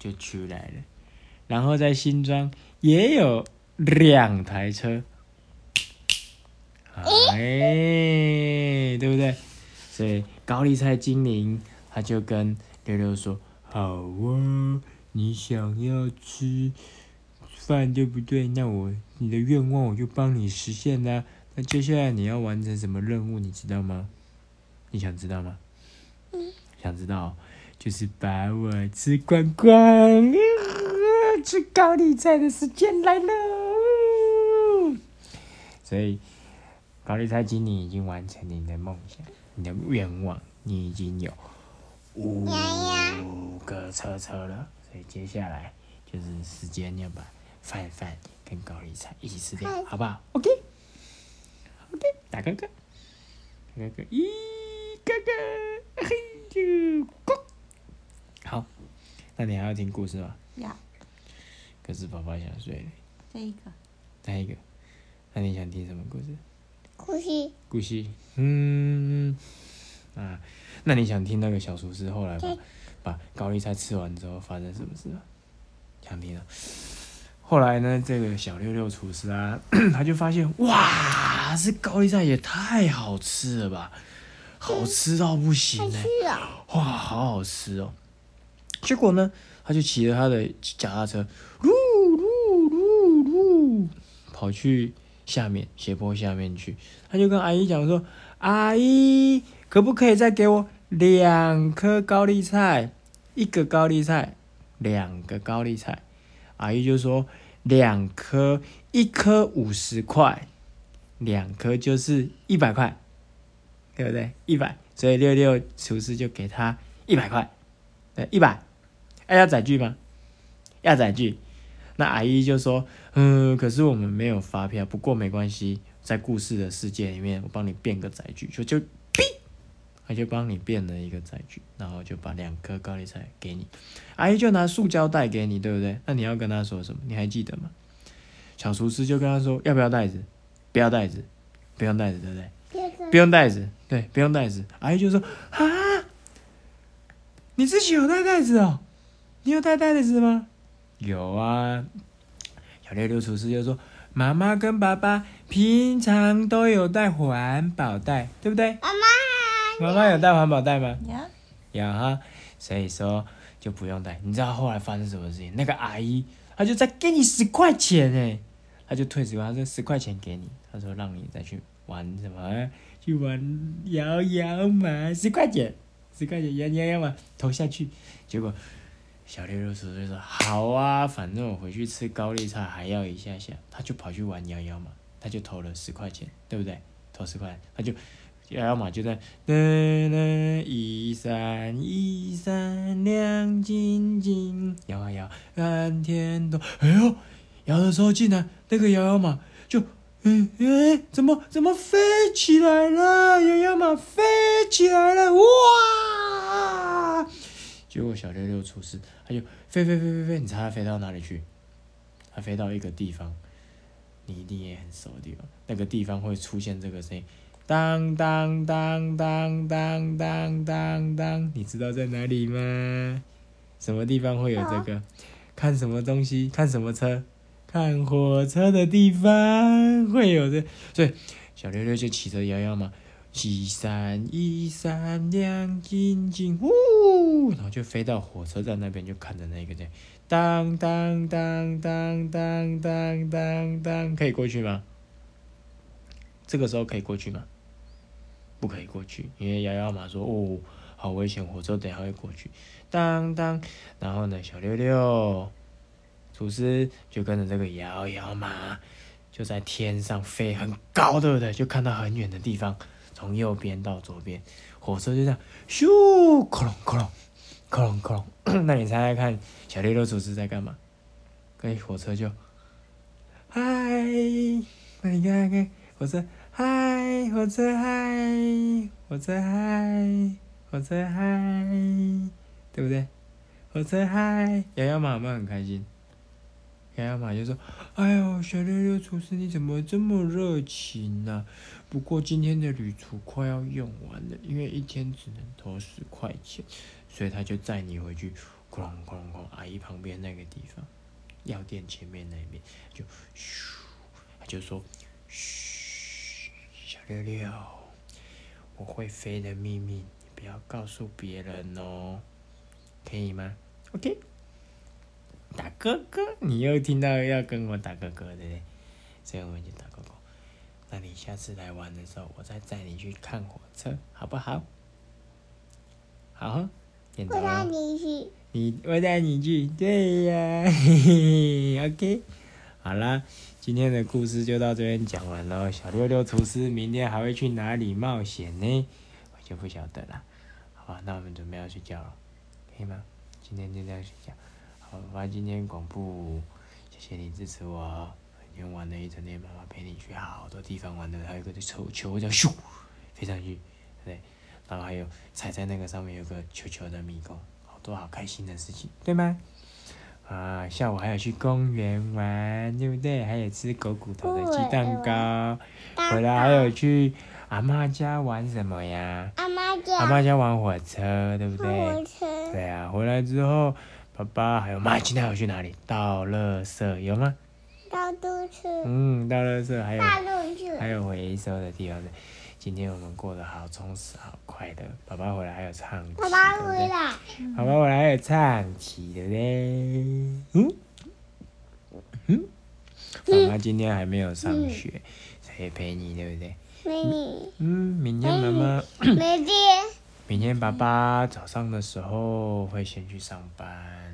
就出来了，然后在新庄也有两台车，哎，对不对？所以高丽菜精灵他就跟六六说：“好啊，你想要吃饭对不对？那我你的愿望我就帮你实现啦。那接下来你要完成什么任务，你知道吗？你想知道吗？嗯，想知道，就是把我吃光光，啊吃高丽菜的时间来了。所以，高丽菜经理已经完成你的梦想，你的愿望，你已经有五个车车了。所以接下来就是时间要把饭饭跟高丽菜一起吃掉，好不好？OK，OK，打哥哥，打哥哥，咦，哥哥，那你还要听故事吗？要可是爸爸想睡了。这一个再一个？那你想听什么故事？故事，故事。嗯，啊，那你想听那个小厨师后来把把高丽菜吃完之后发生什么事吗？想听啊。后来呢，这个小六六厨师啊，他就发现，哇，这高丽菜也太好吃了吧，好吃到不行呢、哇，好好吃哦！结果呢，他就骑着他的脚踏车，噜噜噜噜，跑去下面斜坡下面去。他就跟阿姨讲说：“阿姨，可不可以再给我两颗高丽菜？一个高丽菜，两个高丽菜。”阿姨就说：“两颗，一颗五十块，两颗就是一百块。”对不对？一百，所以六六厨师就给他一百块，对，一百。哎，要载具吗？要载具。那阿姨就说：“嗯，可是我们没有发票，不过没关系，在故事的世界里面，我帮你变个载具。”就就哔，他就帮你变了一个载具，然后就把两颗高丽菜给你。阿姨就拿塑胶袋给你，对不对？那你要跟他说什么？你还记得吗？小厨师就跟他说：“要不要袋子？不要袋子，不用袋子，对不对？”不用袋子，对，不用袋子。阿姨就说：“啊，你自己有带袋子哦？你有带袋子吗？”有啊。小六六厨师就说：“妈妈跟爸爸平常都有带环保袋，对不对？妈妈，妈妈有带环保袋吗？有，有哈，所以说就不用带。你知道后来发生什么事情？那个阿姨她就再给你十块钱哎，她就退十块，她说十块钱给你，她说让你再去玩什么，去玩摇摇马，十块钱，十块钱摇摇摇马投下去，结果小六六叔就说好啊，反正我回去吃高丽菜还要一下下，他就跑去玩摇摇马，他就投了十块钱，对不对？投十块，他就摇摇马就在噔噔一闪一闪亮晶晶，摇啊摇，蓝天都，哎呦，摇的时候竟然那个摇摇马就，嗯哎，怎么怎么飞起来了？摇摇马飞起来了，哇！结果小六六出事他就飞飞飞飞飞，你猜他飞到哪里去？他飞到一个地方，你一定也很熟的地方，那个地方会出现这个声音。当当当当当当当当，你知道在哪里吗？什么地方会有这个？看什么东西？看什么车？看火车的地方会有这。所以小六六就骑着摇摇马，一闪一闪亮晶晶，呜，然后就飞到火车站那边，就看着那个在当当当当当当当当，可以过去吗？这个时候可以过去吗？不可以过去，因为摇摇马说：“哦，好危险，火车等下会过去。”当当，然后呢，小六六厨师就跟着这个摇摇马，就在天上飞很高，对不对？就看到很远的地方，从右边到左边，火车就这样咻，哐隆哐隆，哐隆哐隆。那你猜猜看，小六六厨师在干嘛？跟火车就嗨，那你看看火车。嗨，火车嗨，火车嗨，火车嗨，对不对？火车嗨，摇摇马有没有很开心？摇摇马就说：“哎呦，小六六厨师你怎么这么热情呢、不过今天的旅途快要用完了，因为一天只能投十块钱，所以他就载你回去。哐啷哐哐，阿姨旁边那个地方，药店前面那边，就咻，他就说，嘘，小六六，我会飞的秘密，你不要告诉别人哦，可以吗？OK。打哥哥，你又听到要跟我打哥哥，对不对？所以我们就打哥哥。那你下次来玩的时候，我再载你去看火车，好不好？好，点头我带哦。你去。你我带你去，对呀，嘿 嘿，OK。好啦，今天的故事就到这边讲完了。小六六厨师明天还会去哪里冒险呢？我就不晓得了。好吧，那我们准备要睡觉了，可以吗？今天就这样睡觉。好，爸爸今天广播，谢谢你支持我。今天玩了一整天，妈妈陪你去好多地方玩的，还有一个球球叫咻飞上去，对，然后还有踩在那个上面有个球球的迷宫，好多好开心的事情，对吗？啊，下午还有去公园玩，对不对？还有吃狗骨头的鸡蛋糕，回来还有去阿妈家玩什么呀？阿妈家。阿妈家玩火车，对不火对？车。对啊，回来之后，爸爸还有妈今天还有去哪里？倒垃圾有吗？到都去。嗯，倒垃圾还有大路去。还有回收的地方的。今天我们过得好充实，好快乐。爸爸回来还有唱起，爸爸？回来。爸爸回来还有唱起，对不对？嗯嗯，妈妈今天还没有上学，所以陪你，对不对？美女。嗯，明天妈妈，明天。明天爸爸早上的时候会先去上班。